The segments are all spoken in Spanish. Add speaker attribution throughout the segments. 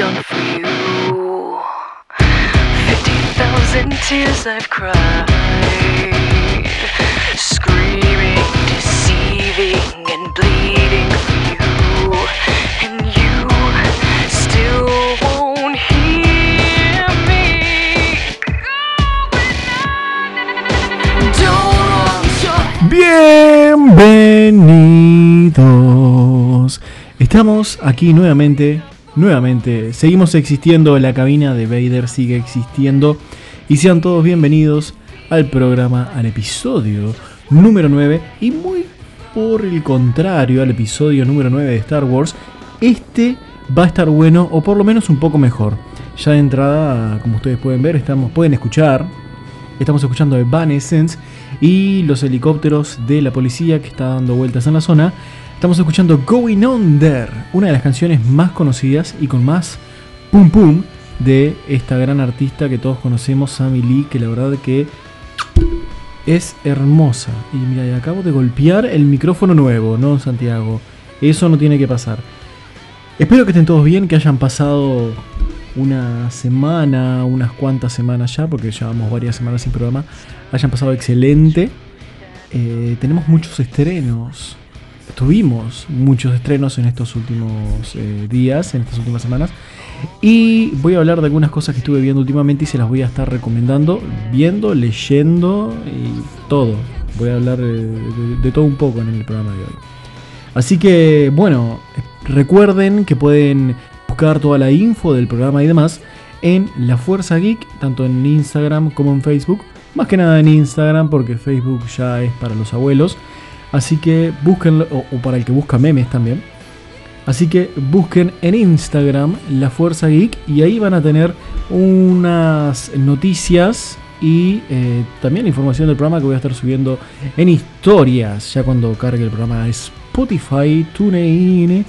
Speaker 1: done for you. Fifty thousand tears I've cried, screaming, deceiving, and bleeding for you, and you still won't me. Don't
Speaker 2: Bienvenidos. Estamos aquí nuevamente, nuevamente. Seguimos existiendo, la cabina de Vader sigue existiendo. Y sean todos bienvenidos al programa, al episodio número 9. Y muy por el contrario, al episodio número 9 de Star Wars, este va a estar bueno o por lo menos un poco mejor. Ya de entrada, como ustedes pueden ver, estamos, pueden escuchar Estamos escuchando Evanescence y los helicópteros de la policía que está dando vueltas en la zona. Estamos escuchando Going Under, una de las canciones más conocidas y con más pum pum de esta gran artista que todos conocemos, Sammy Lee, que la verdad que es hermosa. Y mira, acabo de golpear el micrófono nuevo, ¿no, Santiago? Eso no tiene que pasar. Espero que estén todos bien, que hayan pasado una semana, unas cuantas semanas ya, porque llevamos varias semanas sin programa, hayan pasado excelente. Eh, tenemos muchos estrenos. Tuvimos muchos estrenos en estos últimos eh, días, en estas últimas semanas. Y voy a hablar de algunas cosas que estuve viendo últimamente y se las voy a estar recomendando, viendo, leyendo y todo. Voy a hablar eh, de, de todo un poco en el programa de hoy. Así que, bueno, recuerden que pueden buscar toda la info del programa y demás en La Fuerza Geek, tanto en Instagram como en Facebook. Más que nada en Instagram, porque Facebook ya es para los abuelos. Así que busquen, o, para el que busca memes también. Así que busquen en Instagram La Fuerza Geek y ahí van a tener unas noticias y eh, también información del programa que voy a estar subiendo en historias ya cuando cargue el programa Spotify, TuneIn,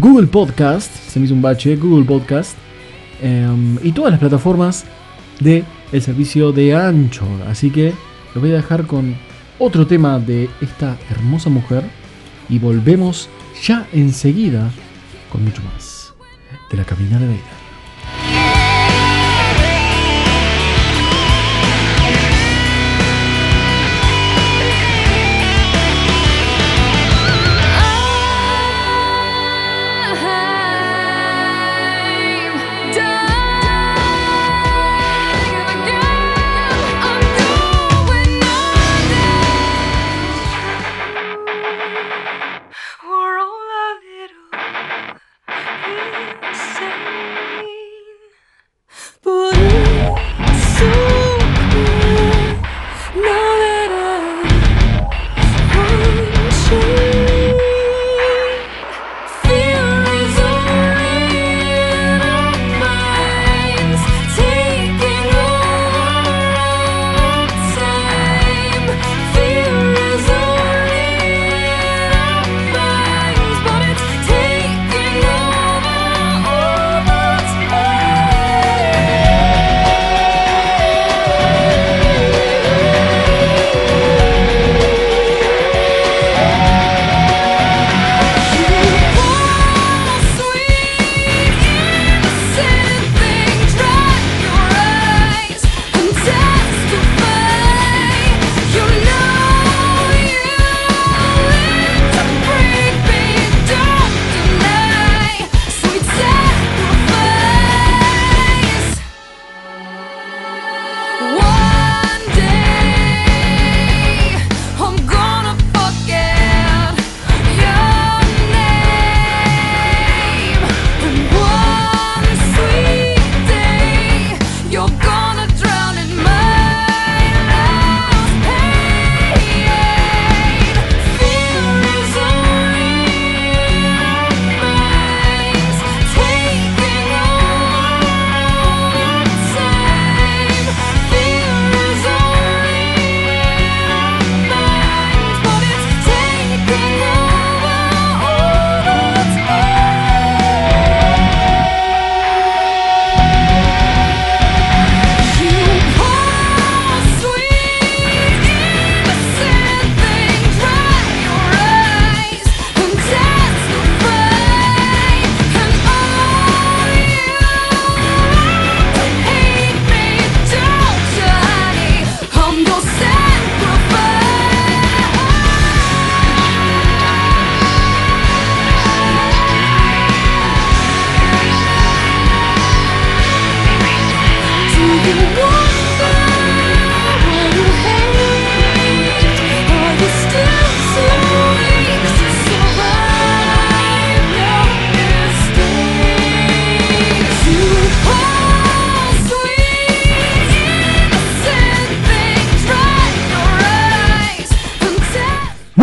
Speaker 2: Google Podcast, se me hizo un bache, Google Podcast em, y todas las plataformas de servicio de Anchor. Así que los voy a dejar con otro tema de esta hermosa mujer y volvemos ya enseguida con mucho más de la cabina de Vader.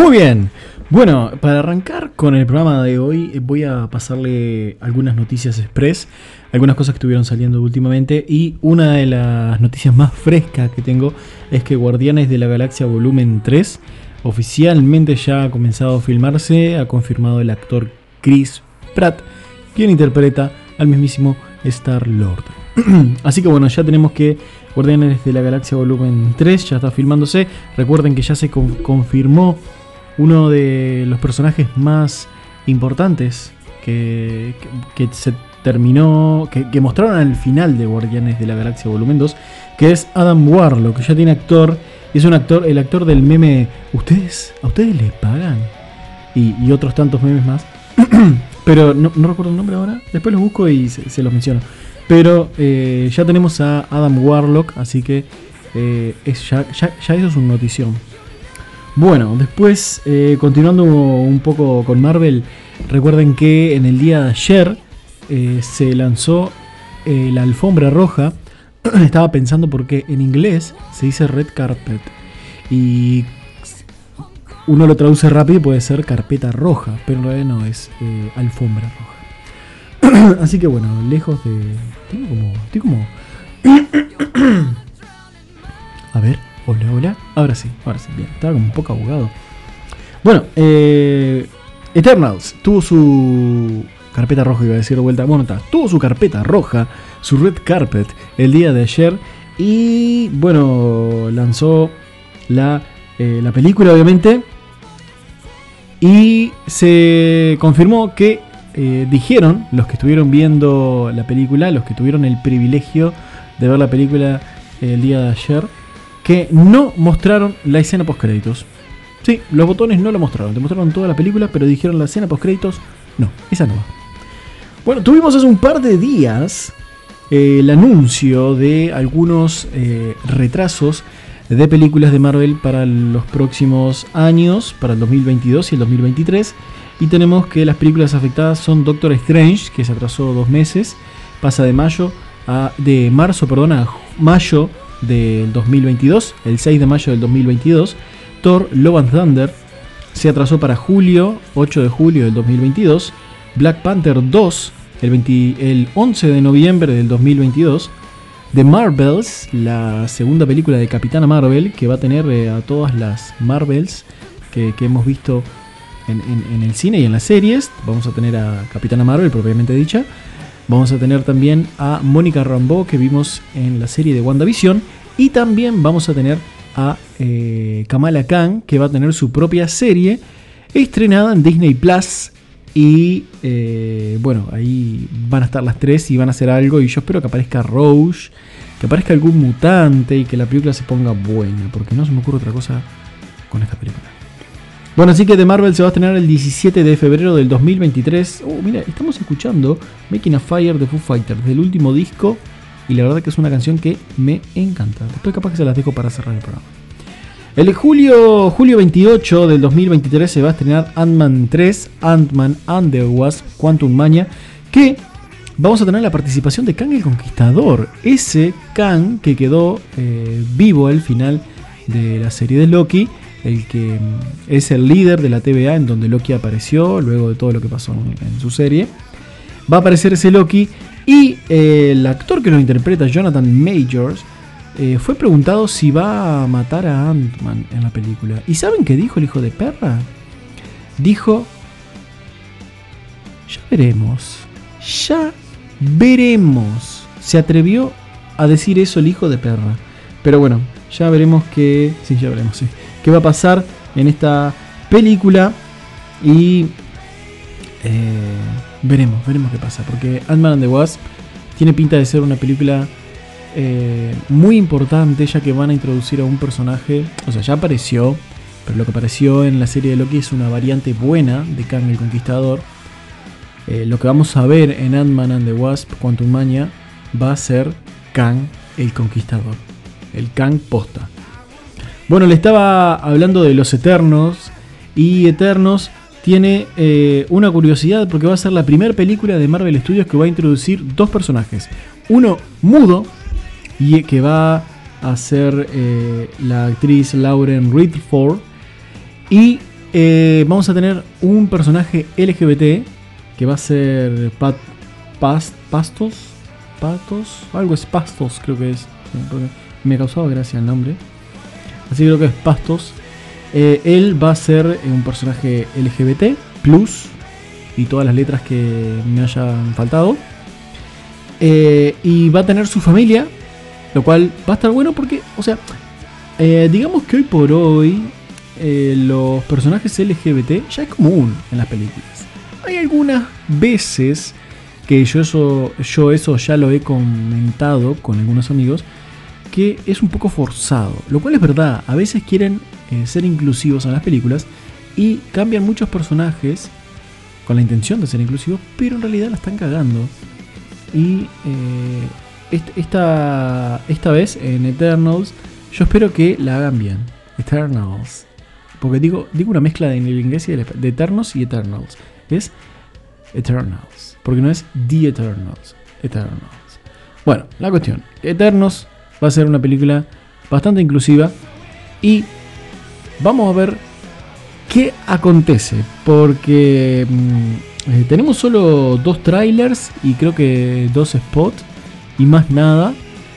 Speaker 2: Muy bien. Bueno, para arrancar con el programa de hoy, eh, voy a pasarle algunas noticias express, algunas cosas que estuvieron saliendo últimamente. Y una de las noticias más frescas que tengo es que Guardianes de la Galaxia Volumen 3 oficialmente ya ha comenzado a filmarse. Ha confirmado el actor Chris Pratt, quien interpreta al mismísimo Star Lord. Así que bueno, ya tenemos que Guardianes de la Galaxia Volumen 3 ya está filmándose. Recuerden que ya se con- confirmó uno de los personajes más importantes que, que- se terminó, que, mostraron al final de Guardianes de la Galaxia Volumen 2, que es Adam Warlock, que ya tiene actor, es un actor, el actor del meme, ¿ustedes, a ustedes les pagan? Y, otros tantos memes más. Pero no, recuerdo el nombre ahora, después los busco y se, los menciono. Pero eh, ya tenemos a Adam Warlock, así que eh, ya, ya, ya eso es una notición. Bueno, después, eh, continuando un poco con Marvel, recuerden que en el día de ayer eh, se lanzó eh, la alfombra roja. Estaba pensando porque en inglés se dice red carpet y uno lo traduce rápido y puede ser carpeta roja, pero en realidad no es alfombra roja. Así que bueno, lejos de... Tengo como... Estoy como... A ver, hola, hola. Ahora sí, ahora sí, bien. Estaba como un poco abogado. Bueno, eh, Eternals tuvo su carpeta roja, iba a decir de vuelta. Bueno, está, tuvo su carpeta roja, su red carpet, el día de ayer. Y bueno, lanzó la, eh, la película, obviamente. Y se confirmó que eh, dijeron los que estuvieron viendo la película, los que tuvieron el privilegio de ver la película el día de ayer, que no mostraron la escena post créditos. Sí, los botones no lo mostraron, te mostraron toda la película, pero dijeron la escena post créditos, no, esa no va. Bueno, tuvimos hace un par de días eh, el anuncio de algunos eh, retrasos de películas de Marvel para los próximos años, para el 2022 y el 2023. Y tenemos que las películas afectadas son Doctor Strange, que se atrasó dos meses, pasa de mayo a, de marzo, perdón, a mayo del 2022, el 6 de mayo del 2022. Thor Love and Thunder se atrasó para julio, 8 de julio del 2022. Black Panther 2, el, 20 el 11 de noviembre del 2022. The Marvels, la segunda película de Capitana Marvel, que va a tener eh, a todas las Marvels que, hemos visto en- en el cine y en las series. Vamos a tener a Capitana Marvel, propiamente dicha. Vamos a tener también a Mónica Rambeau, que vimos en la serie de WandaVision. Y también vamos a tener a eh, Kamala Khan, que va a tener su propia serie estrenada en Disney Plus. Y eh, bueno, ahí van a estar las tres y van a hacer algo. Y yo espero que aparezca Roche, que aparezca algún mutante y que la película se ponga buena. Porque no se me ocurre otra cosa con esta película. Bueno, así que The Marvel se va a estrenar el 17 de febrero del 2023. Oh, mira, estamos escuchando Making a Fire de Foo Fighters, del último disco. Y la verdad que es una canción que me encanta. Después capaz que se las dejo para cerrar el programa. El julio, julio 28 del 2023 se va a estrenar Ant-Man 3, Ant-Man and the Wasp, Quantum Mania, que vamos a tener la participación de Kang el Conquistador, ese Kang que quedó eh, vivo al final de la serie de Loki, el que mm, es el líder de la TVA en donde Loki apareció, luego de todo lo que pasó en, su serie. Va a aparecer ese Loki y eh, el actor que lo interpreta, Jonathan Majors, eh, fue preguntado si va a matar a Ant-Man en la película. ¿Y saben qué dijo el hijo de perra? Dijo, ya veremos, ya veremos. Se atrevió a decir eso el hijo de perra. Pero bueno, ya veremos qué, sí, ya veremos, sí, qué va a pasar en esta película y eh, veremos, veremos qué pasa. Porque Ant-Man and the Wasp tiene pinta de ser una película eh, muy importante ya que van a introducir a un personaje, o sea, ya apareció, pero lo que apareció en la serie de Loki es una variante buena de Kang el Conquistador. Eh, lo que vamos a ver en Ant-Man and the Wasp Quantum Mania va a ser Kang el Conquistador, el Kang posta. Bueno, le estaba hablando de los Eternos y Eternos tiene eh, una curiosidad porque va a ser la primera película de Marvel Studios que va a introducir dos personajes. Uno mudo y que va a ser eh, la actriz Lauren Ridford y eh, vamos a tener un personaje LGBT que va a ser Pat, Pas- Pastos. Patos. Algo es Pastos, creo que es. Me causaba gracia el nombre. Así creo que es Pastos. Eh, él va a ser un personaje LGBT, plus, y todas las letras que me hayan faltado. Eh, y va a tener su familia, lo cual va a estar bueno porque, o sea, eh, digamos que hoy por hoy los personajes LGBT ya es común en las películas. Hay algunas veces que yo eso, yo eso ya lo he comentado con algunos amigos, que es un poco forzado. Lo cual es verdad, a veces quieren eh, ser inclusivos en las películas y cambian muchos personajes con la intención de ser inclusivos, pero en realidad la están cagando. Y eh, est- esta, esta vez en Eternals, yo espero que la hagan bien. Eternals. Porque digo, digo una mezcla de- en el inglés y el de Eternos y Eternals. Es Eternals. Porque no es The Eternals. Eternals. Bueno, la cuestión. Eternos va a ser una película bastante inclusiva. Y vamos a ver qué acontece. Porque mm, eh, tenemos solo dos trailers y creo que dos spots. Y más nada.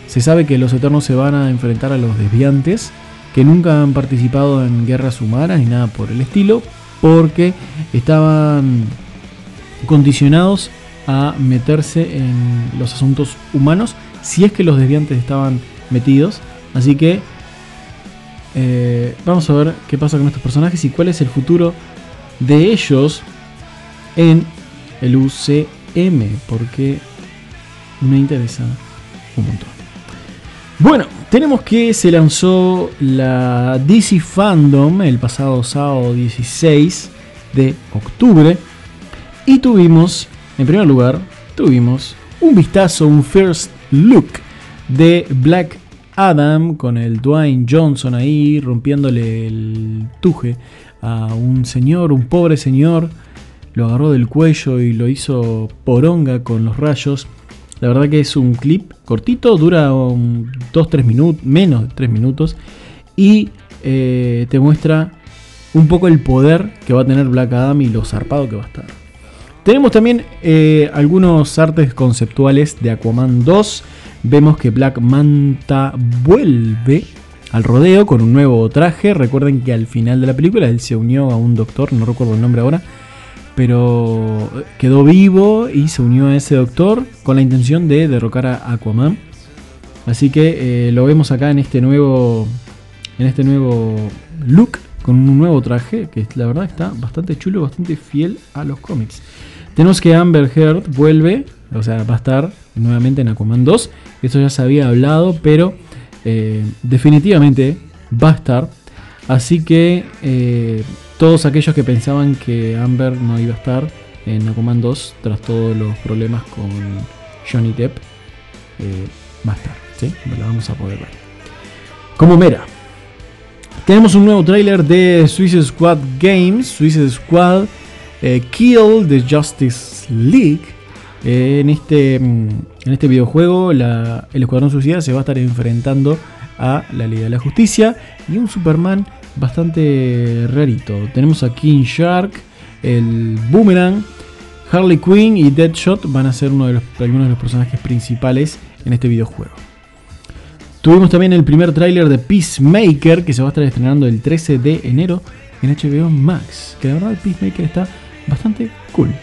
Speaker 2: Se sabe que los Eternos se van a enfrentar a los desviantes. Que nunca han participado en guerras humanas ni nada por el estilo. Porque estaban condicionados a meterse en los asuntos humanos si es que los desviantes estaban metidos. Así que eh, vamos a ver qué pasa con estos personajes y cuál es el futuro de ellos en el UCM, porque me interesa un montón. Bueno, tenemos que se lanzó la DC Fandom el pasado sábado 16 de octubre y tuvimos, en primer lugar, tuvimos un vistazo, un first look de Black Adam con el Dwayne Johnson ahí rompiéndole el tuje a un señor, un pobre señor. Lo agarró del cuello y lo hizo poronga con los rayos. La verdad que es un clip cortito, dura 2-3 minutos, menos de 3 minutos. Y eh, te muestra un poco el poder que va a tener Black Adam y lo zarpado que va a estar. Tenemos también eh, algunos artes conceptuales de Aquaman 2. Vemos que Black Manta vuelve al rodeo con un nuevo traje. Recuerden que al final de la película él se unió a un doctor, no recuerdo el nombre ahora, pero quedó vivo y se unió a ese doctor con la intención de derrocar a Aquaman. Así que eh, lo vemos acá en este nuevo en este nuevo look con un nuevo traje que la verdad está bastante chulo, bastante fiel a los cómics. Tenemos que Amber Heard vuelve, o sea, va a estar nuevamente en Aquaman 2. Esto ya se había hablado, pero eh, definitivamente va a estar. Así que eh, todos aquellos que pensaban que Amber no iba a estar en Aquaman 2 tras todos los problemas con Johnny Depp, eh, va a estar, ¿sí? La vamos a poder ver. Como Mera. Tenemos un nuevo tráiler de Suicide Squad Games, Suicide Squad eh, Kill the Justice League. Eh, en, este, mm, en este videojuego, el Escuadrón Suicida se va a estar enfrentando a la Liga de la Justicia y un Superman bastante rarito. Tenemos a King Shark, el Boomerang, Harley Quinn y Deadshot van a ser uno de los, algunos de los personajes principales en este videojuego. Tuvimos también el primer tráiler de Peacemaker que se va a estar estrenando el 13 de enero en HBO Max. Que la verdad Peacemaker está bastante cool.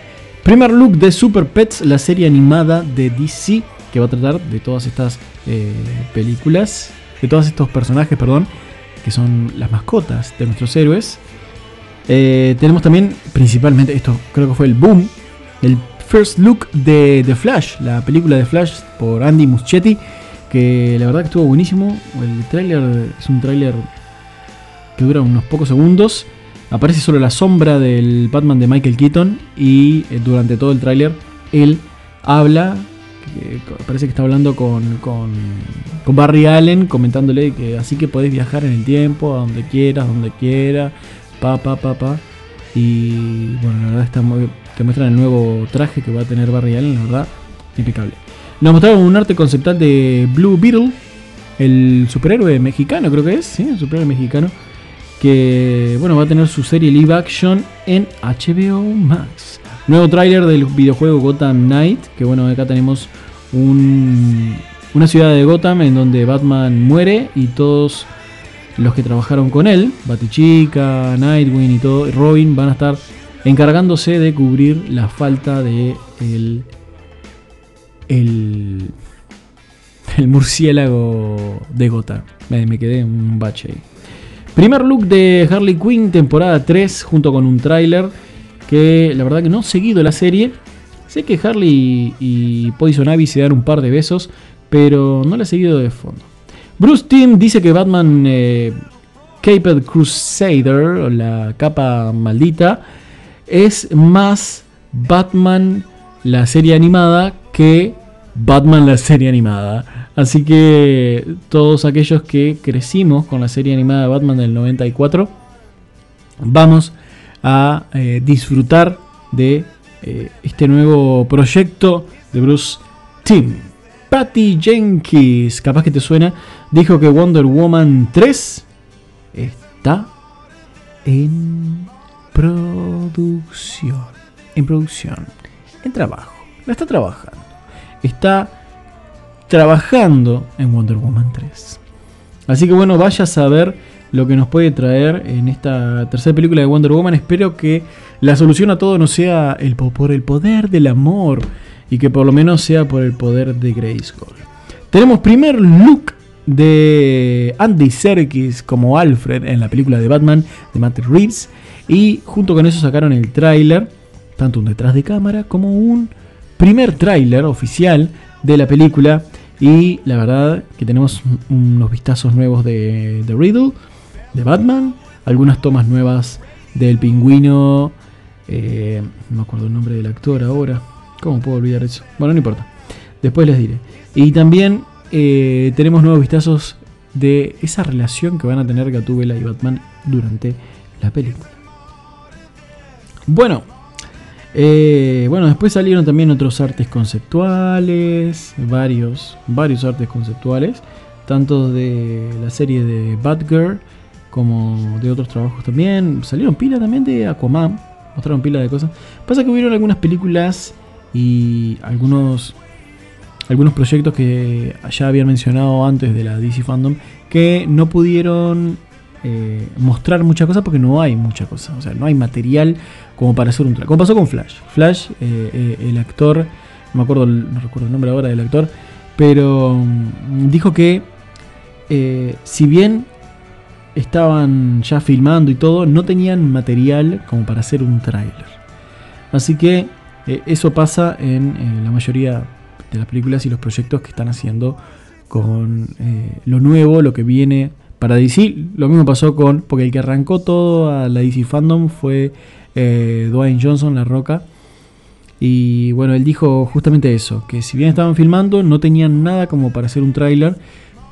Speaker 2: Primer look de Super Pets, la serie animada de DC que va a tratar de todas estas eh, películas, de todos estos personajes, perdón, que son las mascotas de nuestros héroes. Eh, tenemos también, principalmente, esto creo que fue el boom, el first look de The Flash, la película de Flash por Andy Muschietti, que la verdad que estuvo buenísimo. El tráiler es un tráiler que dura unos pocos segundos. Aparece solo la sombra del Batman de Michael Keaton y eh, durante todo el tráiler él habla, eh, parece que está hablando con, con, Barry Allen, comentándole que así que podés viajar en el tiempo, a donde quieras, donde quieras, pa, pa, pa, pa. Y bueno, la verdad está muy, te muestran el nuevo traje que va a tener Barry Allen, la verdad, impecable. Nos mostraron un arte conceptual de Blue Beetle, el superhéroe mexicano, creo que es, ¿sí? El superhéroe mexicano, que bueno, va a tener su serie live action en HBO Max. Nuevo tráiler del videojuego Gotham Knight, que bueno, acá tenemos una ciudad de Gotham en donde Batman muere y todos los que trabajaron con él, Batichica, Nightwing y todo, Robin van a estar encargándose de cubrir la falta de el, el, el murciélago de Gotham. Me quedé un bache ahí. Primer look de Harley Quinn, temporada 3, junto con un tráiler que la verdad que no he seguido la serie. Sé que Harley y Poison Ivy se dan un par de besos, pero no la he seguido de fondo. Bruce Timm dice que Batman eh, Caped Crusader, o la capa maldita, es más Batman la serie animada que Batman la serie animada. Así que todos aquellos que crecimos con la serie animada de Batman del 94, vamos a eh, disfrutar de eh, este nuevo proyecto de Bruce Timm. Patty Jenkins, capaz que te suena, dijo que Wonder Woman 3 está en producción. En producción. En trabajo. La está trabajando. Está trabajando en Wonder Woman 3. Así que bueno, vaya a saber lo que nos puede traer en esta tercera película de Wonder Woman. Espero que la solución a todo no sea por el poder del amor y que por lo menos sea por el poder de Grayskull. Tenemos primer look de Andy Serkis como Alfred en la película de Batman de Matt Reeves y junto con eso sacaron el tráiler, tanto un detrás de cámara como un primer tráiler oficial de la película y la verdad que tenemos unos vistazos nuevos de, de Riddle de Batman, algunas tomas nuevas del pingüino, eh, no me acuerdo el nombre del actor ahora, ¿cómo puedo olvidar eso? Bueno, no importa, después les diré. Y también eh, tenemos nuevos vistazos de esa relación que van a tener Gatúbela y Batman durante la película. Bueno, eh, bueno, después salieron también otros artes conceptuales, varios, varios artes conceptuales, tanto de la serie de Batgirl como de otros trabajos también. Salieron pila también de Aquaman, mostraron pila de cosas. Pasa que hubieron algunas películas y algunos algunos proyectos que ya habían mencionado antes de la DC Fandom que no pudieron eh, mostrar mucha cosa porque no hay mucha cosa. O sea, no hay material como para hacer un trabajo. Como pasó con Flash. Flash, eh, eh, el actor, no me acuerdo, no recuerdo el nombre ahora del actor, pero mm, dijo que si bien estaban ya filmando y todo, no tenían material como para hacer un tráiler. Así que eso pasa en, la mayoría de las películas y los proyectos que están haciendo con lo nuevo, lo que viene para DC. Lo mismo pasó con, porque el que arrancó todo a la DC Fandom fue eh, Dwayne Johnson, La Roca. Y bueno, él dijo justamente eso, que si bien estaban filmando, no tenían nada como para hacer un tráiler,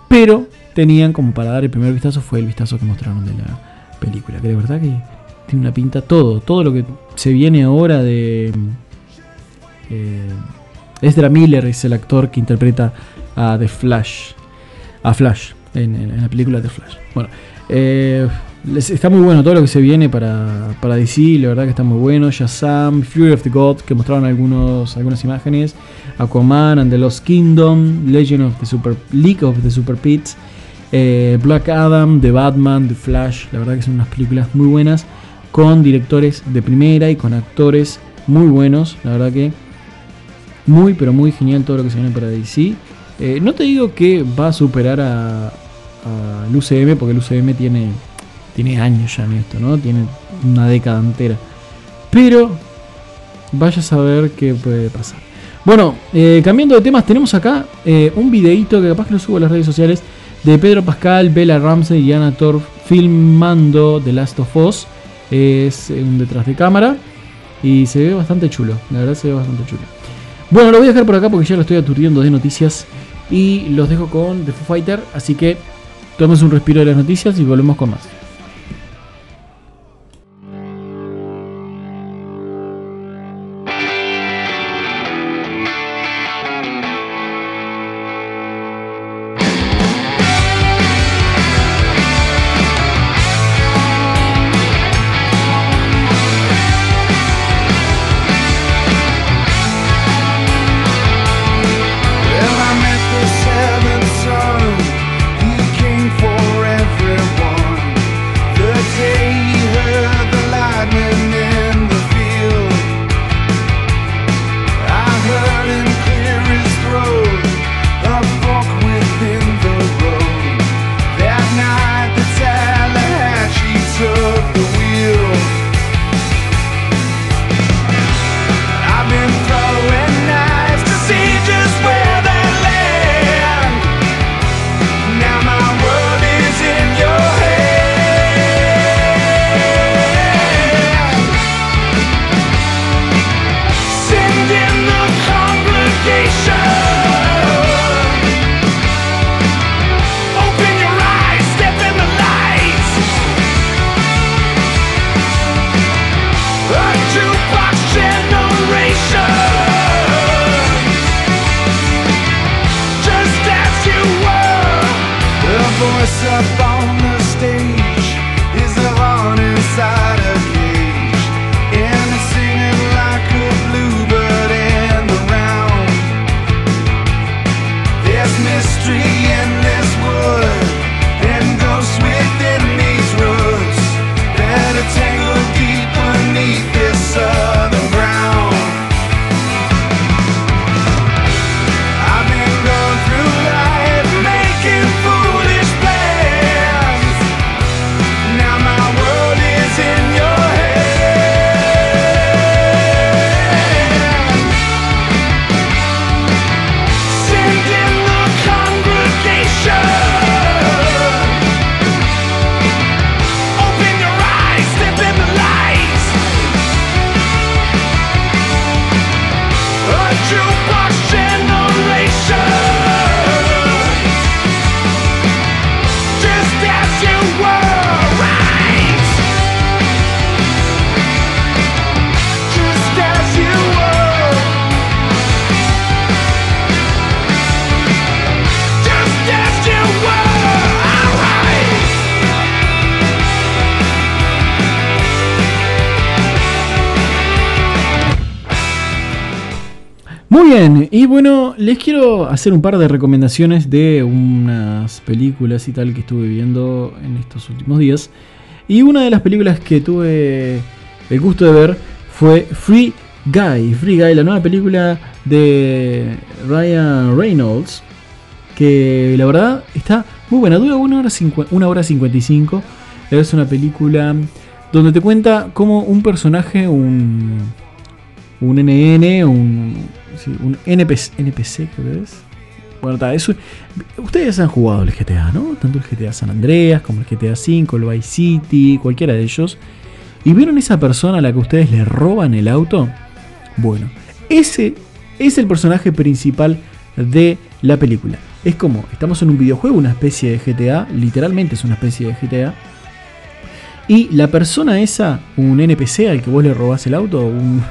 Speaker 2: pero tenían como para dar el primer vistazo fue el vistazo que mostraron de la película. Que de verdad que tiene una pinta todo, todo lo que se viene ahora de... Eh, Ezra Miller es el actor que interpreta a The Flash. A Flash, en, la película The Flash. Bueno, eh, está muy bueno todo lo que se viene para, para DC, la verdad que está muy bueno. Shazam, Fury of the Gods, que mostraron algunos, algunas imágenes. Aquaman and the Lost Kingdom, Legend of the Super League of the Super Pits. Eh, Black Adam, The Batman, The Flash, la verdad que son unas películas muy buenas, con directores de primera y con actores muy buenos, la verdad que muy pero muy genial todo lo que se viene para DC. Eh, no te digo que va a superar a, al UCM, porque el UCM tiene, tiene años ya en esto, ¿no? Tiene una década entera. Pero vaya a saber qué puede pasar. Bueno, eh, cambiando de temas, tenemos acá un videito que capaz que lo subo a las redes sociales de Pedro Pascal, Bella Ramsey y Anna Torf filmando The Last of Us. Es un detrás de cámara y se ve bastante chulo, la verdad se ve bastante chulo. Bueno, lo voy a dejar por acá porque ya lo estoy aturdiendo de noticias y los dejo con The Foo Fighter, así que tomemos un respiro de las noticias y volvemos con más. Bien, y bueno, les quiero hacer un par de recomendaciones de unas películas y tal que estuve viendo en estos últimos días. Y una de las películas que tuve el gusto de ver fue Free Guy. Free Guy, la nueva película de Ryan Reynolds. Que la verdad está muy buena, dura 1 hora, una hora 55. Es una película donde te cuenta cómo un personaje, un, un NN, un, un NPC, NPC creo. Bueno, está, eso, ustedes han jugado el GTA, ¿no? Tanto el GTA San Andreas como el GTA V, el Vice City, cualquiera de ellos. ¿Y vieron esa persona a la que ustedes le roban el auto? Bueno, ese es el personaje principal de la película. Es como, estamos en un videojuego, una especie de GTA, literalmente es una especie de GTA. Y la persona esa, un NPC al que vos le robás el auto, un,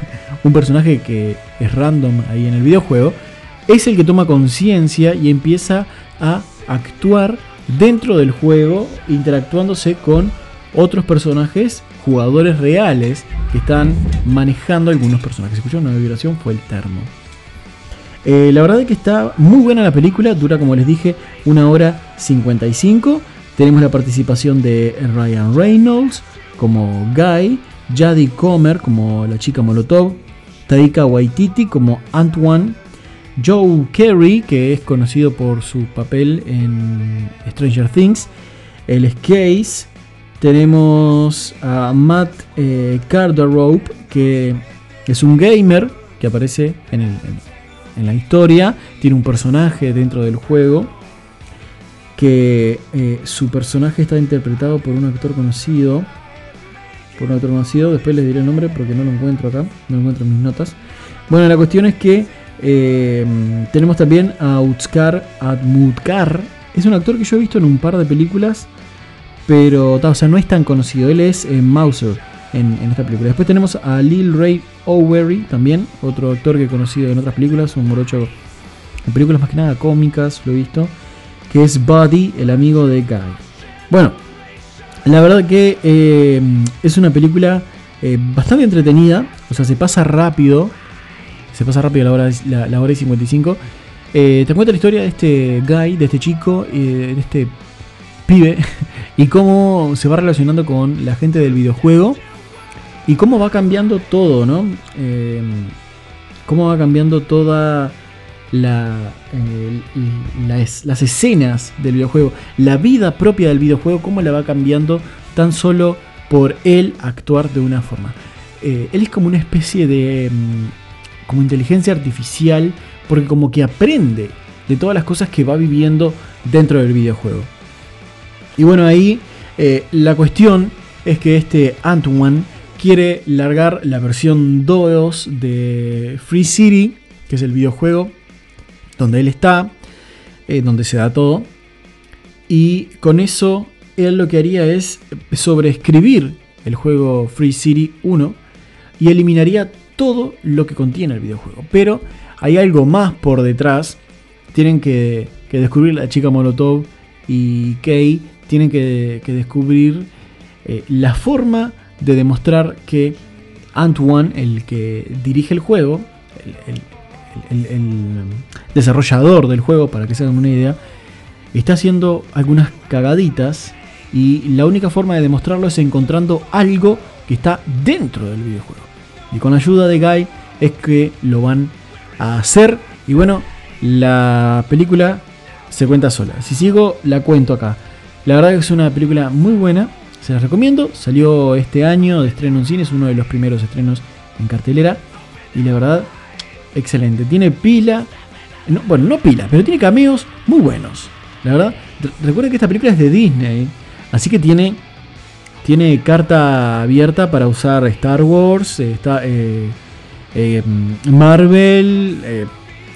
Speaker 2: personaje que es random ahí en el videojuego, es el que toma conciencia y empieza a actuar dentro del juego, interactuándose con otros personajes, jugadores reales que están manejando algunos personajes. ¿Escucharon una vibración? Fue el termo. Eh, la verdad es que está muy buena la película, dura como les dije una hora 55. Tenemos la participación de Ryan Reynolds como Guy, Jadie Comer como la chica Molotov, Taika Waititi como Antoine, Joe Kerry, que es conocido por su papel en Stranger Things, el Case, tenemos a Matt eh, que es un gamer que aparece en, la historia, tiene un personaje dentro del juego, que eh, su personaje está interpretado por un actor conocido, por otro conocido, después les diré el nombre porque no lo encuentro acá, no lo encuentro en mis notas. Bueno, la cuestión es que eh, tenemos también a Utskar Admutkar, es un actor que yo he visto en un par de películas, pero o sea, no es tan conocido, él es eh, Mauser en, esta película. Después tenemos a Lil Ray O'Weary, también, otro actor que he conocido en otras películas, un morocho en películas más que nada cómicas, lo he visto, que es Buddy, el amigo de Guy. Bueno, la verdad que eh, es una película eh, bastante entretenida, o sea, se pasa rápido, se pasa rápido la hora, la, hora y 55. Eh, te cuenta la historia de este guy, de este chico, de este pibe, y cómo se va relacionando con la gente del videojuego, y cómo va cambiando todo, ¿no? cómo va cambiando toda la, las, escenas del videojuego, la vida propia del videojuego, cómo la va cambiando tan solo por él actuar de una forma. Eh, él es como una especie de mm, como inteligencia artificial porque como que aprende de todas las cosas que va viviendo dentro del videojuego. Y bueno, ahí eh, la cuestión es que este Antoine quiere largar la versión 2 de Free City, que es el videojuego donde él está, eh, donde se da todo. Y con eso él lo que haría es sobreescribir el juego Free City 1 y eliminaría todo lo que contiene el videojuego. Pero hay algo más por detrás. Tienen que, descubrir la chica Molotov y Kay. Tienen que, descubrir eh, la forma de demostrar que Antoine, el que dirige el juego, el, desarrollador del juego, para que se hagan una idea, está haciendo algunas cagaditas y la única forma de demostrarlo es encontrando algo que está dentro del videojuego. Y con ayuda de Guy es que lo van a hacer. Y bueno, la película se cuenta sola. Si sigo, la cuento acá. La verdad que es una película muy buena. Se la recomiendo. Salió este año de estreno en cine. Es uno de los primeros estrenos en cartelera. Y la verdad excelente. Tiene pila, bueno, no pila, pero tiene cameos muy buenos. La verdad, recuerden que esta película es de Disney, así que tiene, tiene carta abierta para usar Star Wars, eh, está, eh, eh, Marvel,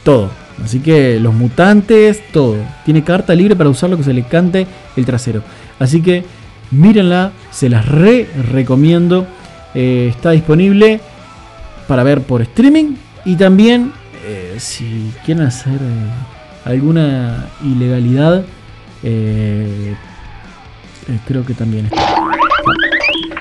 Speaker 2: todo. Así que los mutantes, todo. Tiene carta libre para usar lo que se le cante el trasero. Así que mírenla, se las re recomiendo. está disponible para ver por streaming y también, eh, si quieren hacer eh, alguna ilegalidad, eh, creo que también está.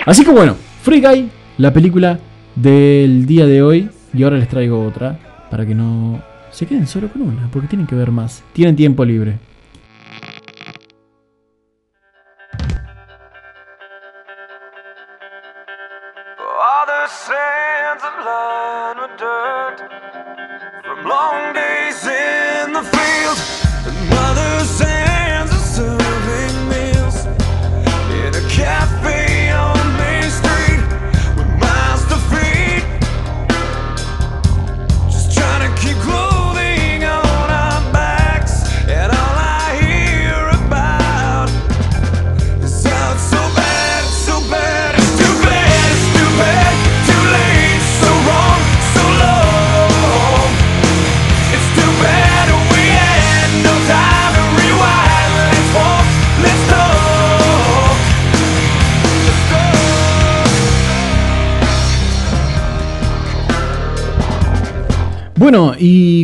Speaker 2: Así que bueno, Free Guy, la película del día de hoy. Y ahora les traigo otra para que no se queden solo con una, porque tienen que ver más. Tienen tiempo libre.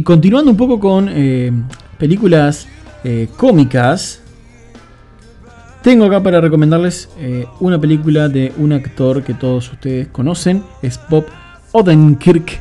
Speaker 2: Continuando un poco con eh, películas eh, cómicas, tengo acá para recomendarles eh, una película de un actor que todos ustedes conocen, es Bob Odenkirk.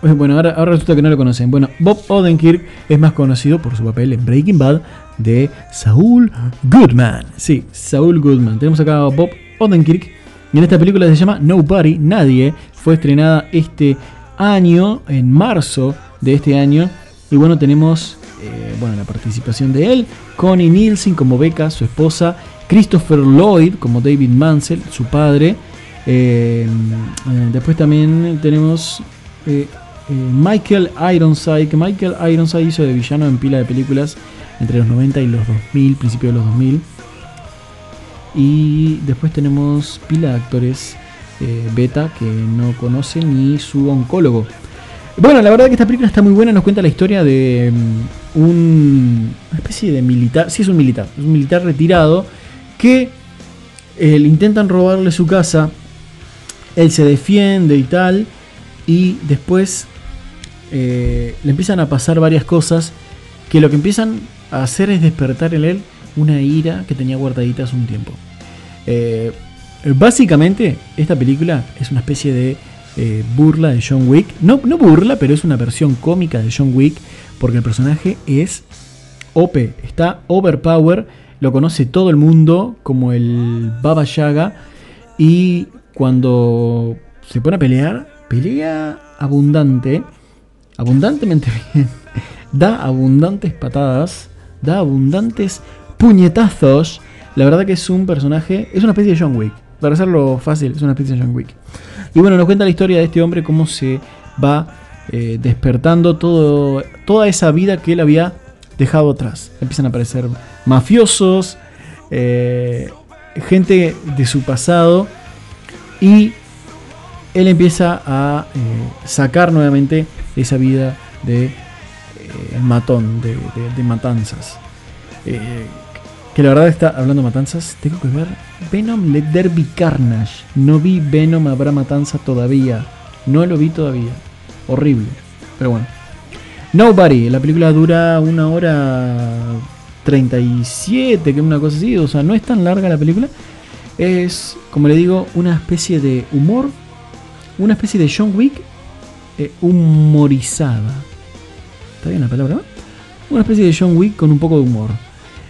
Speaker 2: Bueno, ahora, ahora resulta que no lo conocen. Bueno, Bob Odenkirk es más conocido por su papel en Breaking Bad de Saul Goodman. Sí, Saul Goodman. Tenemos acá a Bob Odenkirk. Y en esta película se llama Nobody, Nadie. Fue estrenada este año, en marzo de este año. Y bueno, tenemos eh, bueno, la participación de él, Connie Nielsen como Becca, su esposa, Christopher Lloyd como David Mansell, su padre. Eh, eh, después también tenemos eh, eh, Michael Ironside, que Michael Ironside hizo de villano en pila de películas entre los 90 y los 2000, principios de los 2000. Y después tenemos pila de actores beta que no conocen ni su oncólogo. Bueno, la verdad que esta película está muy buena, nos cuenta la historia de mm, un, una especie de militar, sí es un militar, es un militar retirado que eh, le intentan robarle su casa, él se defiende y tal, y después eh, le empiezan a pasar varias cosas que lo que empiezan a hacer es despertar en él una ira que tenía guardadita hace un tiempo. Eh, básicamente, esta película es una especie de eh, burla de John Wick. No, no burla, pero es una versión cómica de John Wick, porque el personaje es OP, está overpower, lo conoce todo el mundo como el Baba Yaga, y cuando se pone a pelear, pelea abundante, abundantemente bien, da abundantes patadas, da abundantes puñetazos. La verdad que es un personaje, es una especie de John Wick. Para hacerlo fácil, es una especie de John Wick. Y bueno, nos cuenta la historia de este hombre, cómo se va eh, despertando todo, toda esa vida que él había dejado atrás. Empiezan a aparecer mafiosos, eh, gente de su pasado, y él empieza a eh, sacar nuevamente esa vida de matón, de matanzas. Que la verdad está hablando matanzas, tengo que ver Venom Let Be Carnage. No vi Venom Habrá Matanza todavía. No lo vi todavía. Horrible. Pero bueno. Nobody, la película dura una hora 37, que es una cosa así. O sea, no es tan larga la película. Es, como le digo, una especie de humor. Una especie de John Wick eh, humorizada. ¿Está bien la palabra? Una especie de John Wick con un poco de humor.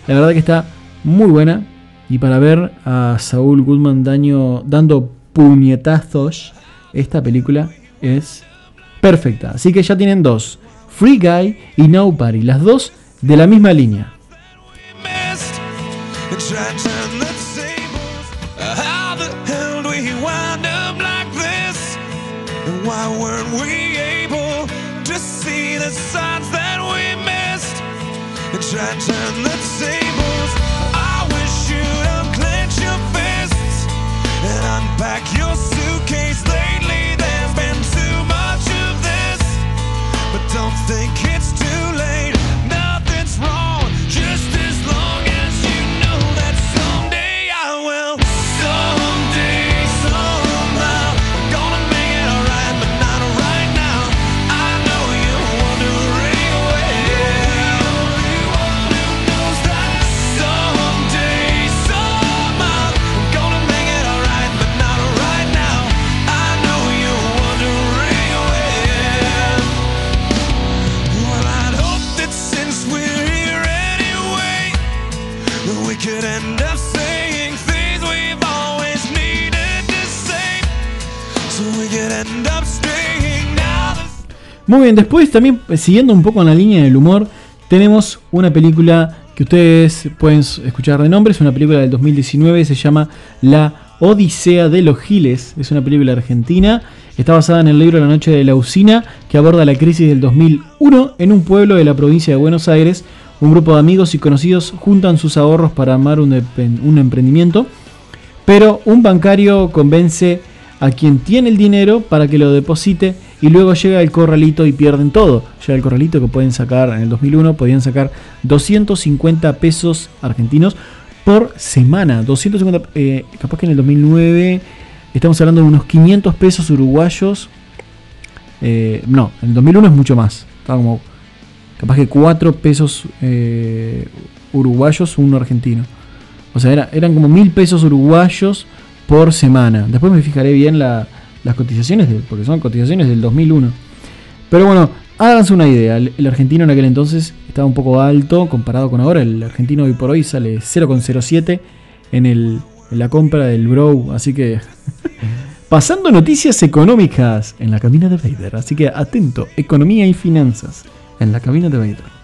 Speaker 2: La verdad que está muy buena. Y para ver a Saúl Goodman daño, dando puñetazos, esta película es perfecta. Así que ya tienen dos. Free Guy y Nobody. Las dos de la misma línea.
Speaker 3: the.
Speaker 2: Muy bien, después también eh, siguiendo un poco en la línea del humor, tenemos una película que ustedes pueden escuchar de nombre, es una película del 2019, se llama La Odisea de los Giles, es una película argentina, está basada en el libro La Noche de la Usina, que aborda la crisis del 2001 en un pueblo de la provincia de Buenos Aires. Un grupo de amigos y conocidos juntan sus ahorros para armar un emprendimiento, pero un bancario convence a quien tiene el dinero para que lo deposite y luego llega el corralito y pierden todo. Llega el corralito que pueden sacar en el 2001, podían sacar 250 pesos argentinos por semana. 250, eh, capaz que en el 2009 estamos hablando de unos 500 pesos uruguayos. Eh, no, en el 2001 es mucho más. Estaba como capaz que 4 pesos eh, uruguayos, uno argentino. O sea, era- eran como mil pesos uruguayos por semana. Después me fijaré bien la- las cotizaciones, de- porque son cotizaciones del 2001. Pero bueno, háganse una idea. El, el argentino en aquel entonces estaba un poco alto comparado con ahora. El argentino hoy por hoy sale 0,07 en, el- en la compra del Bro. Así que pasando noticias económicas en la cabina de Vader. Así que atento, economía y finanzas en la cabina de Vader.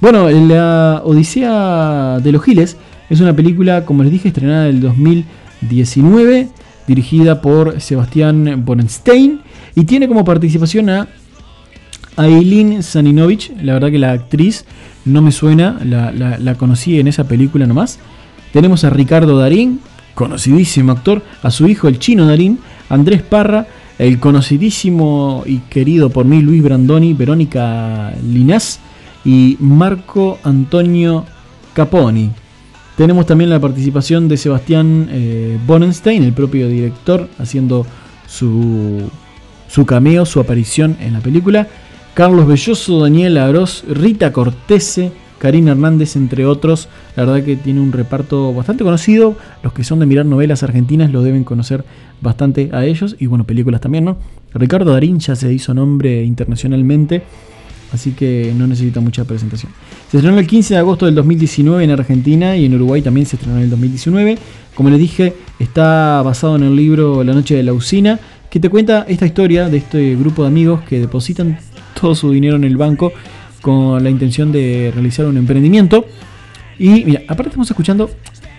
Speaker 2: Bueno, la Odisea de los Giles es una película, como les dije, estrenada del 2019, dirigida por Sebastián Borenstein y tiene como participación a Aileen Saninovich. La verdad que la actriz no me suena, la- la conocí en esa película nomás. Tenemos a Ricardo Darín, conocidísimo actor, a su hijo el chino Darín, Andrés Parra, el conocidísimo y querido por mí Luis Brandoni, Verónica Linás y Marco Antonio Caponi. Tenemos también la participación de Sebastián eh, Bonenstein, el propio director, haciendo su, su cameo, su aparición en la película. Carlos Belloso, Daniel Aros, Rita Cortese, Karina Hernández, entre otros. La verdad que tiene un reparto bastante conocido. Los que son de mirar novelas argentinas lo deben conocer bastante a ellos. Y bueno, películas también, ¿no? Ricardo Darín ya se hizo nombre internacionalmente. Así que no necesita mucha presentación. Se estrenó el 15 de agosto del 2019 en Argentina y en Uruguay también se estrenó en el 2019. Como les dije, está basado en el libro La Noche de la Usina, que te cuenta esta historia de este grupo de amigos que depositan todo su dinero en el banco con la intención de realizar un emprendimiento. Y mira, aparte estamos escuchando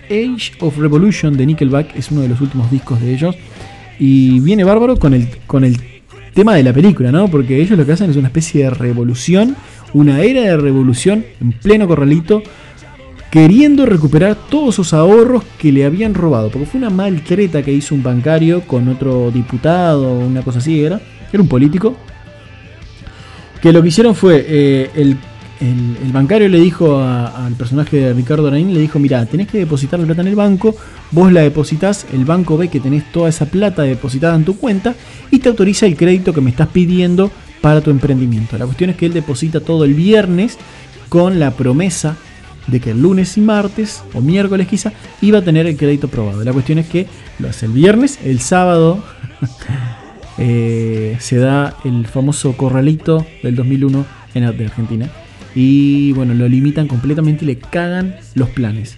Speaker 2: Age of Revolution de Nickelback, es uno de los últimos discos de ellos. Y viene bárbaro con el, con el tema de la película, ¿no? Porque ellos lo que hacen es una especie de revolución, una era de revolución en pleno corralito, queriendo recuperar todos sus ahorros que le habían robado. Porque fue una maltreta que hizo un bancario con otro diputado, una cosa así era. Era un político. Que lo que hicieron fue, eh, el, el- bancario le dijo al personaje de Ricardo Araín, le dijo, mira, tenés que depositar la plata en el banco, vos la depositas, el banco ve que tenés toda esa plata depositada en tu cuenta y te autoriza el crédito que me estás pidiendo para tu emprendimiento. La cuestión es que él deposita todo el viernes con la promesa de que el lunes y martes, o miércoles quizá, iba a tener el crédito aprobado. La cuestión es que lo hace el viernes, el sábado eh, se da el famoso corralito del 2001 en Argentina. Y bueno, lo limitan completamente y le cagan los planes.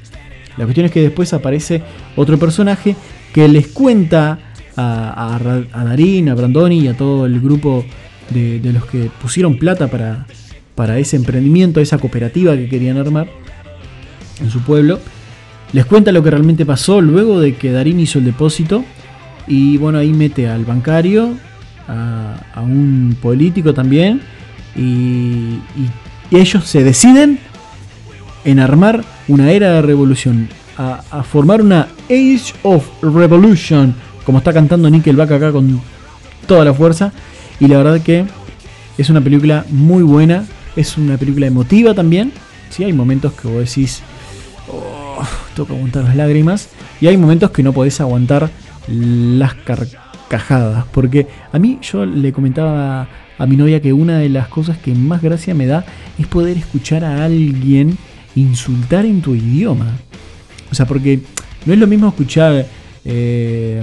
Speaker 2: La cuestión es que después aparece otro personaje que les cuenta a, Darín, a Brandoni y a todo el grupo de, de los que pusieron plata para, para ese emprendimiento, esa cooperativa que querían armar en su pueblo. Les cuenta lo que realmente pasó luego de que Darín hizo el depósito. Y bueno, ahí mete al bancario, a, a un político también. Y, y- y ellos se deciden en armar una era de revolución. A, formar una Age of Revolution. Como está cantando Nickelback acá con toda la fuerza. Y la verdad que es una película muy buena. Es una película emotiva también. Sí, hay momentos que vos decís, "Oh, que aguantar las lágrimas. Y hay momentos que no podés aguantar las carcajadas. Porque a mí yo le comentaba a mi novia que una de las cosas que más gracia me da es poder escuchar a alguien insultar en tu idioma. O sea, porque no es lo mismo escuchar eh,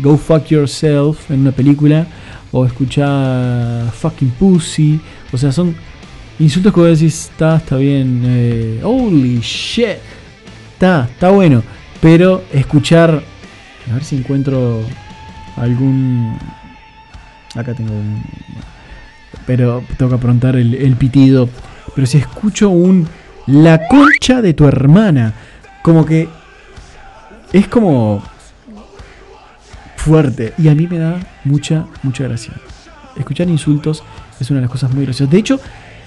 Speaker 2: Go Fuck Yourself en una película o escuchar Fucking Pussy. O sea, son insultos que vos decís, está, está bien, eh, holy shit, está, está bueno. Pero escuchar, a ver si encuentro algún... Acá tengo un...
Speaker 3: pero tengo que afrontar el, pitido. Pero si escucho un la concha de tu hermana, como que es como fuerte y a mí me da mucha, mucha gracia. Escuchar insultos es una de las cosas muy graciosas. De hecho,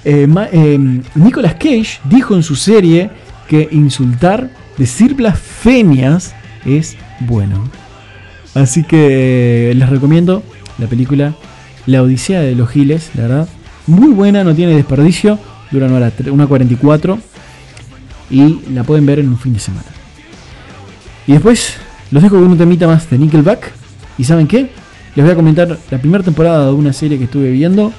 Speaker 3: eh, eh, Nicolas Cage dijo en su serie que insultar, decir blasfemias es bueno. Así que eh, les recomiendo la película La Odisea de los Giles, la verdad. Muy buena, no tiene desperdicio. Dura una hora una 44 y la pueden ver en un fin de semana. Y después los dejo con un temita más de Nickelback. ¿Y saben qué? Les voy a comentar la primera temporada de una serie que estuve viendo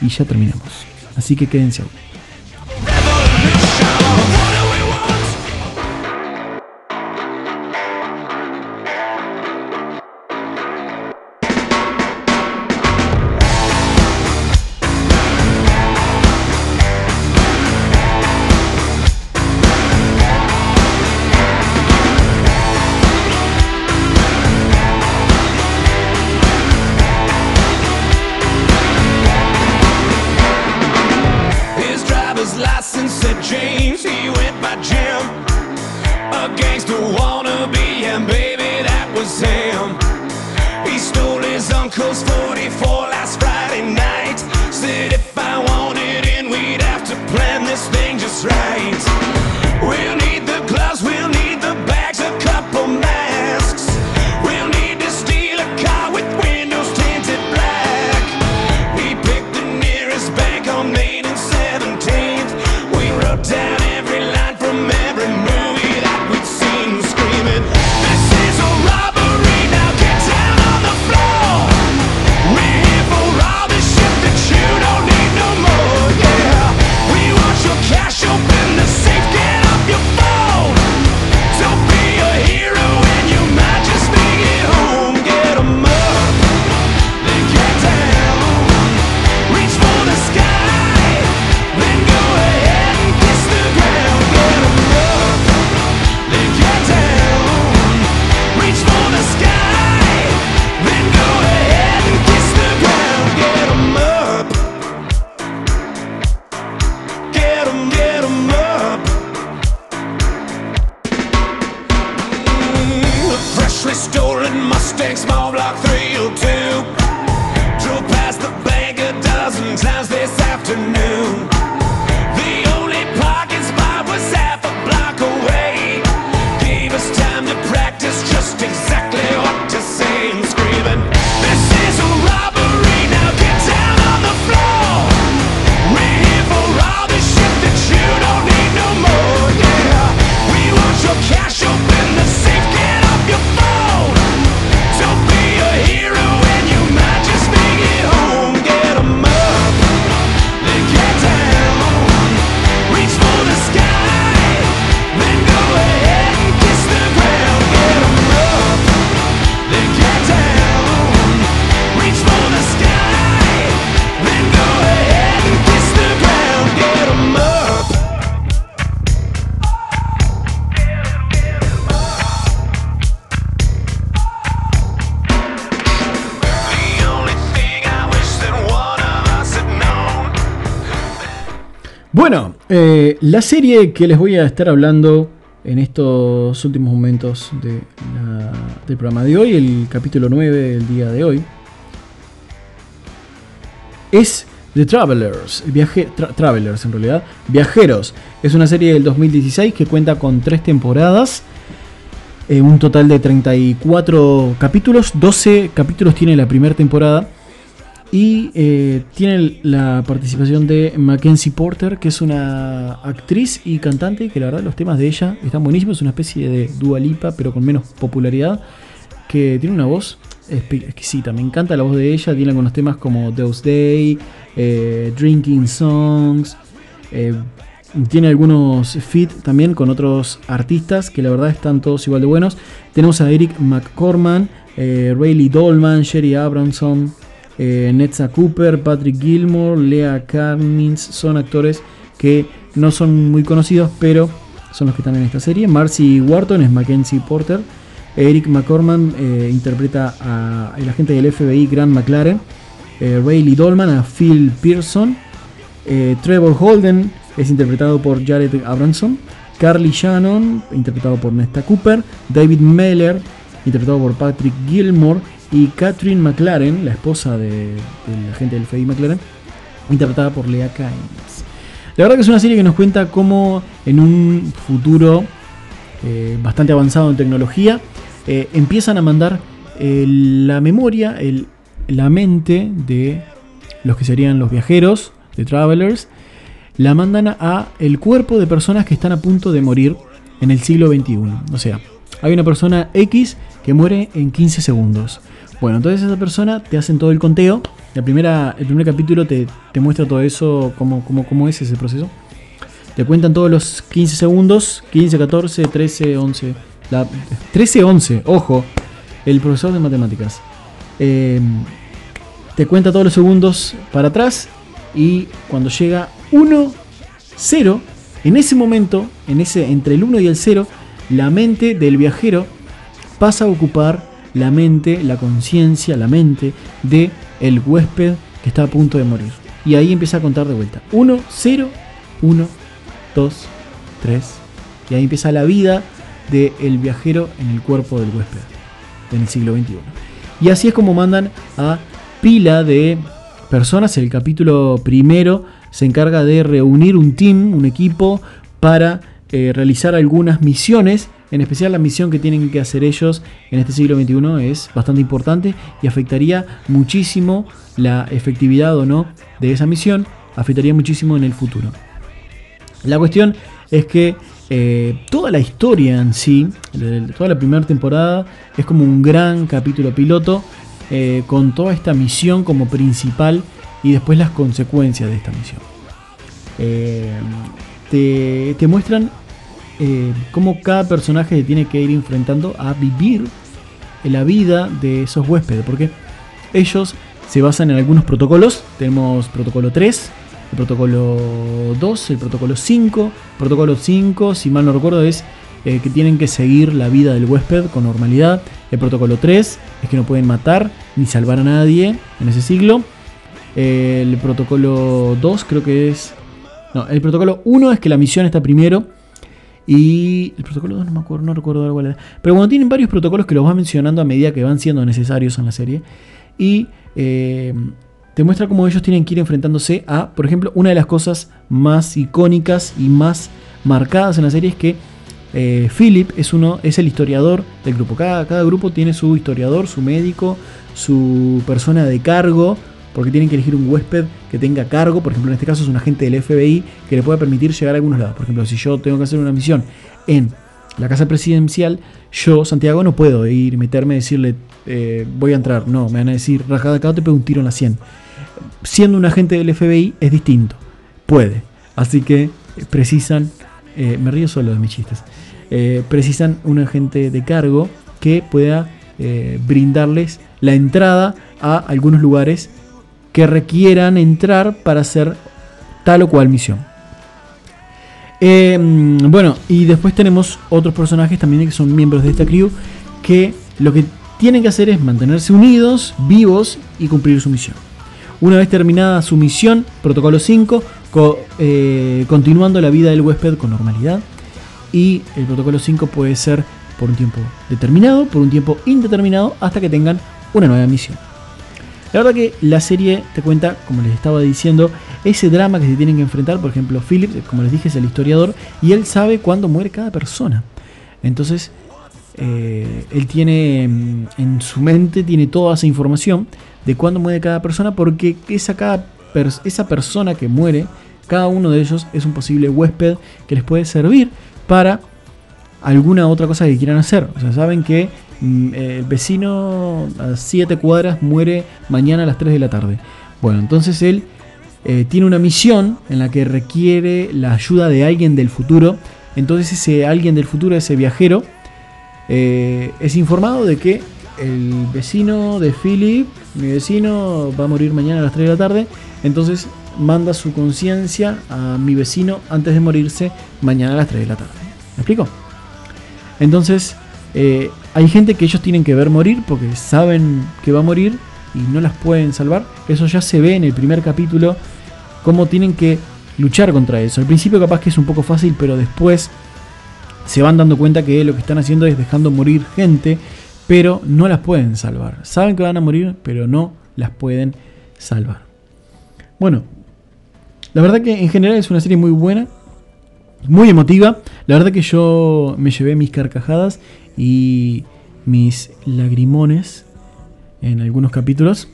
Speaker 3: y ya terminamos. Así que quédense ahí. La serie que les voy a estar hablando en estos últimos momentos del programa de hoy, el capítulo 9 del día de hoy, es The Travelers, viaje, tra- Travelers en realidad, Viajeros. Es una serie del 2016 que cuenta con tres temporadas, eh, un total de 34 capítulos, 12 capítulos tiene la primera temporada. Y eh, tiene la participación de Mackenzie Porter, que es una actriz y cantante, que la verdad los temas de ella están buenísimos, es una especie de Dua Lipa, pero con menos popularidad, que tiene una voz exquisita, me encanta la voz de ella, tiene algunos temas como Deus Day, eh, Drinking Songs, eh, tiene algunos feat también con otros artistas que la verdad están todos igual de buenos. Tenemos a Eric McCorman, Rayleigh Dolman, Sherry Abramson, eh, Netza Cooper, Patrick Gilmore, Lea Carmins, son actores que no son muy conocidos, pero son los que están en esta serie. Marcy Wharton es Mackenzie Porter. Eric McCorman eh, interpreta a el agente del FBI Grant McLaren.
Speaker 2: eh, Rayleigh Dolman a Phil Pearson. Eh, Trevor Holden es interpretado por Jared Abramson. Carly Shannon, interpretado por Nesta Cooper. David Meller, interpretado por Patrick Gilmore. Y Catherine McLaren, la esposa de- del agente del FBI McLaren, interpretada por Lea Kynes. La verdad que es una serie que nos cuenta cómo en un futuro eh, bastante avanzado en tecnología eh, empiezan a mandar eh, la memoria, la mente de los que serían los viajeros, de travelers, la mandan a el cuerpo de personas que están a punto de morir en el siglo XXI. O sea, hay una persona X que muere en 15 segundos. Bueno, entonces esa persona te hacen todo el conteo. La primera, el primer capítulo te, te muestra todo eso, cómo, cómo, cómo es ese proceso. Te cuentan todos los 15 segundos, 15, 14, 13, 11. La, 13, 11, ojo, el profesor de matemáticas. Eh, te cuenta todos los segundos para atrás y cuando llega 1, 0, en ese momento, en ese, entre el 1 y el 0, la mente del viajero pasa a ocupar la mente, la conciencia, la mente de el huésped que está a punto de morir. Y ahí empieza a contar de vuelta. 1, 0, 1, 2, 3. Y ahí empieza la vida del viajero en el cuerpo del huésped en el siglo XXI. Y así es como mandan a pila de personas. El capítulo primero se encarga de reunir un team, un equipo, para eh, realizar algunas misiones. En especial la misión que tienen que hacer ellos en este siglo XXI es bastante importante y afectaría muchísimo la efectividad o no de esa misión. Afectaría muchísimo en el futuro. La cuestión es que eh, toda la historia en sí, toda la primera temporada, es como un gran capítulo piloto eh, con toda esta misión como principal y después las consecuencias de esta misión. Eh, te, te muestran eh, cómo cada personaje se tiene que ir enfrentando a vivir la vida de esos huéspedes, porque ellos se basan en algunos protocolos. Tenemos protocolo 3, el protocolo 2, el protocolo 5. Protocolo 5, si mal no recuerdo, es eh, que tienen que seguir la vida del huésped con normalidad. El protocolo 3 es que no pueden matar ni salvar a nadie en ese siglo. El protocolo 2 creo que es... No, el protocolo 1 es que la misión está primero. Y el protocolo 2 no me acuerdo, no recuerdo cuál era. Pero bueno, tienen varios protocolos que los van mencionando a medida que van siendo necesarios en la serie. Y eh, te muestra cómo ellos tienen que ir enfrentándose a, por ejemplo, una de las cosas más icónicas y más marcadas en la serie es que eh, Philip es, uno, es el historiador del grupo. Cada, cada grupo tiene su historiador, su médico, su persona de cargo, porque tienen que elegir un huésped que tenga cargo. Por ejemplo, en este caso es un agente del FBI que le pueda permitir llegar a algunos lados. Por ejemplo, si yo tengo que hacer una misión en la casa presidencial, yo, Santiago, no puedo ir, meterme y decirle, eh, voy a entrar. No, me van a decir, rajada acá, te pego un tiro en la 100. Siendo un agente del FBI es distinto. Puede. Así que eh, precisan, eh, me río solo de mis chistes, precisan un agente de cargo que pueda brindarles la entrada a algunos lugares que requieran entrar para hacer tal o cual misión. Mm, bueno, y después tenemos otros personajes también que son miembros de esta crew que lo que tienen que hacer es mantenerse unidos, vivos y cumplir su misión. Una vez terminada su misión, protocolo 5, co- eh, continuando la vida del huésped con normalidad. Y el protocolo 5 puede ser por un tiempo determinado, por un tiempo indeterminado, hasta que tengan una nueva misión. La verdad que la serie te cuenta, como les estaba diciendo, ese drama que se tienen que enfrentar. Por ejemplo, Philip, como les dije, es el historiador y él sabe cuándo muere cada persona. Entonces, eh, él tiene mm, en su mente tiene toda esa información de cuándo muere cada persona, porque esa, cada esa persona que muere, cada uno de ellos es un posible huésped que les puede servir para alguna otra cosa que quieran hacer. O sea, saben que el vecino a 7 cuadras muere mañana a las 3 de la tarde. Bueno, entonces él eh, tiene una misión en la que requiere la ayuda de alguien del futuro. Entonces ese alguien del futuro, ese viajero, eh, es informado de que el vecino de Philip, mi vecino, va a morir mañana a las 3 de la tarde. Entonces manda su conciencia a mi vecino antes de morirse mañana a las 3 de la tarde. ¿Me explico? Entonces, eh, hay gente que ellos tienen que ver morir porque saben que va a morir y no las pueden salvar. Eso ya se ve en el primer capítulo, cómo tienen que luchar contra eso. Al principio capaz que es un poco fácil, pero después se van dando cuenta que lo que están haciendo es dejando morir gente, pero no las pueden salvar. Saben que van a morir, pero no las pueden salvar. Bueno, la verdad que en general es una serie muy buena, muy emotiva. La verdad que yo me llevé mis carcajadas y mis lagrimones en algunos capítulos.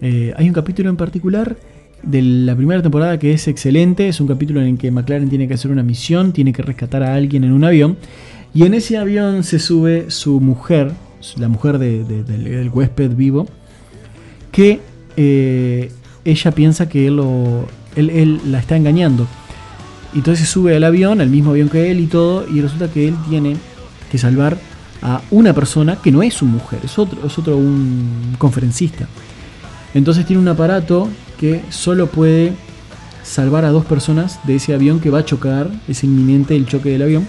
Speaker 2: Eh, hay un capítulo en particular de la primera temporada que es excelente. Es un capítulo en el que McLaren tiene que hacer una misión, tiene que rescatar a alguien en un avión. Y en ese avión se sube su mujer, la mujer de- de- del, huésped vivo, que eh, ella piensa que él, lo- él la está engañando. Y entonces se sube al avión, al mismo avión que él y todo, y resulta que él tiene que salvar a una persona que no es su mujer, es otro, es otro un conferencista. Entonces tiene un aparato que solo puede salvar a dos personas de ese avión que va a chocar, es inminente el choque del avión.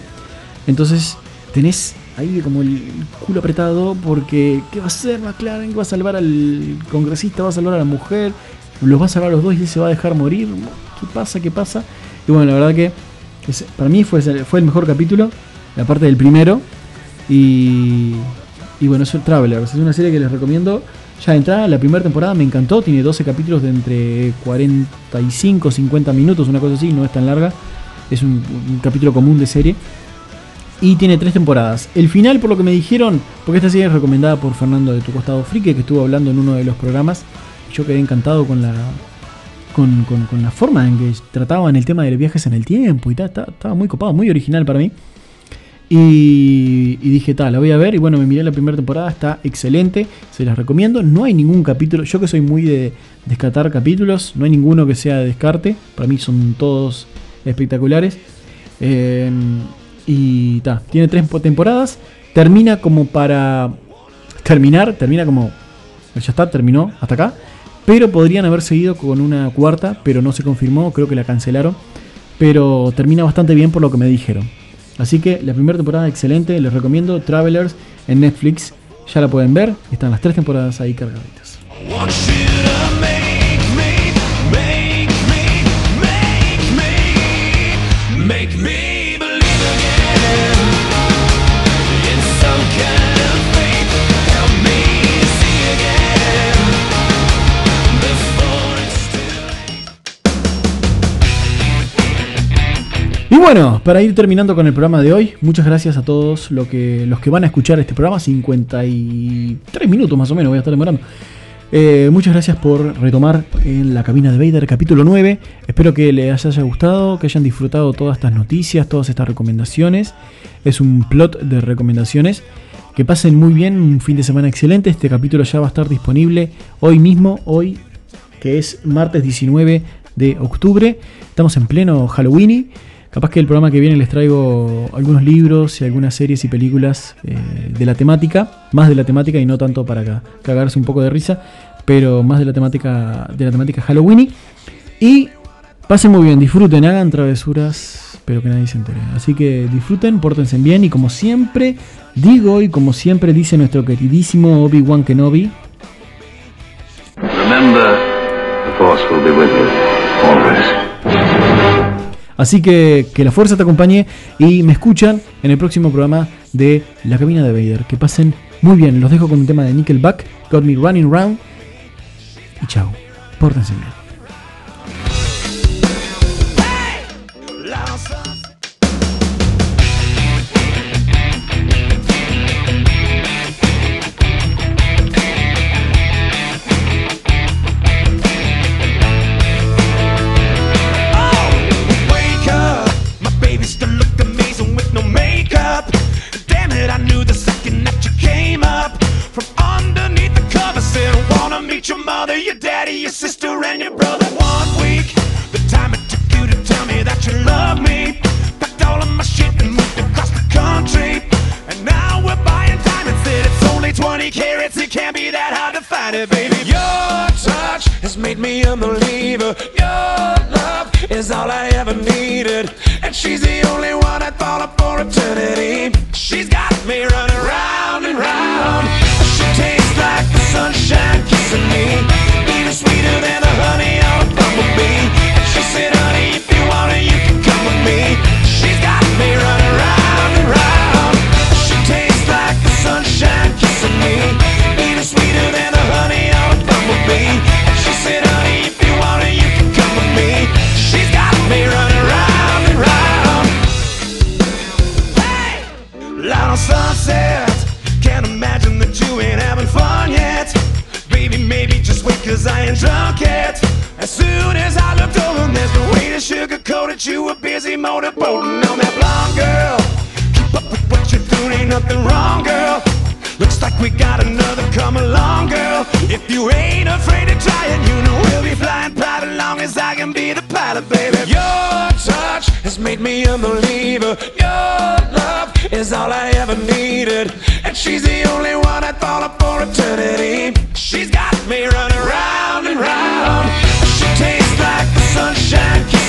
Speaker 2: Entonces tenés ahí como el culo apretado porque ¿qué va a hacer McLaren? ¿Va a salvar al congresista? ¿Va a salvar a la mujer? ¿Los va a salvar a los dos y él se va a dejar morir? ¿Qué pasa? ¿Qué pasa? Y bueno, la verdad que para mí fue, fue el mejor capítulo, la parte del primero. Y, y bueno, es Travelers, es una serie que les recomiendo. Ya de entrada, la primera temporada me encantó, tiene 12 capítulos de entre 45 50 minutos, una cosa así, no es tan larga. Es un, un capítulo común de serie. Y tiene tres temporadas. El final, por lo que me dijeron, porque esta serie es recomendada por Fernando de Tu Costado Frique, que estuvo hablando en uno de los programas. Yo quedé encantado con la, con, con- con la forma en que trataban el tema de los viajes en el tiempo y tal. Estaba, muy copado, muy original para mí. Y, y dije, tal, la voy a ver. Y bueno, me miré la primera temporada, está excelente, se las recomiendo. No hay ningún capítulo, yo que soy muy de descartar capítulos, no hay ninguno que sea de descarte. Para mí son todos espectaculares. Eh, y ta, tiene tres po- temporadas. Termina como para terminar, termina como. Ya está, terminó hasta acá. Pero podrían haber seguido con una cuarta, pero no se confirmó, creo que la cancelaron. Pero termina bastante bien por lo que me dijeron. Así que la primera temporada excelente, les recomiendo Travelers en Netflix. Ya la pueden ver, están las tres temporadas ahí cargaditas. Bueno, para ir terminando con el programa de hoy, muchas gracias a todos los que van a escuchar este programa, 53 minutos más o menos voy a estar demorando. Eh, muchas gracias por retomar en la cabina de Vader capítulo 9. Espero que les haya gustado, que hayan disfrutado todas estas noticias, todas estas recomendaciones. Es un plot de recomendaciones. Que pasen muy bien, un fin de semana excelente. Este capítulo ya va a estar disponible hoy mismo, hoy que es martes 19 de octubre. Estamos en pleno Halloween. Capaz que el programa que viene les traigo algunos libros y algunas series y películas eh, de la temática, más de la temática y no tanto para ca- cagarse un poco de risa, pero más de la temática de la temática Halloween. Y pasen muy bien, disfruten, hagan travesuras, pero que nadie se entere. Así que disfruten, pórtense bien y como siempre digo y como siempre dice nuestro queridísimo Obi-Wan Kenobi,
Speaker 4: Remember, the Force will.
Speaker 2: Así que que la fuerza te acompañe y me escuchan en el próximo programa de La Cabina de Vader. Que pasen muy bien. Los dejo con un tema de Nickelback, Got Me Running Round. Y chao. Pórtense bien.
Speaker 3: 20. It can't be that hard to find it, baby. Your touch has made me a believer. Your love is all I ever needed. And she's the only one I thought of for eternity. She's got me running round and round. She tastes like the sunshine. kissing me, even that you were busy motorboating on that blonde girl. Keep up with what you're doing, ain't nothing wrong, girl. Looks like we got another come along, girl. If you ain't afraid to try it, you know we'll be flying proud as long as I can be the pilot, baby. Your touch has made me a believer. Your love is all I ever needed. And she's the only one I'd follow for eternity. She's got me running round and round. She tastes like the sunshine.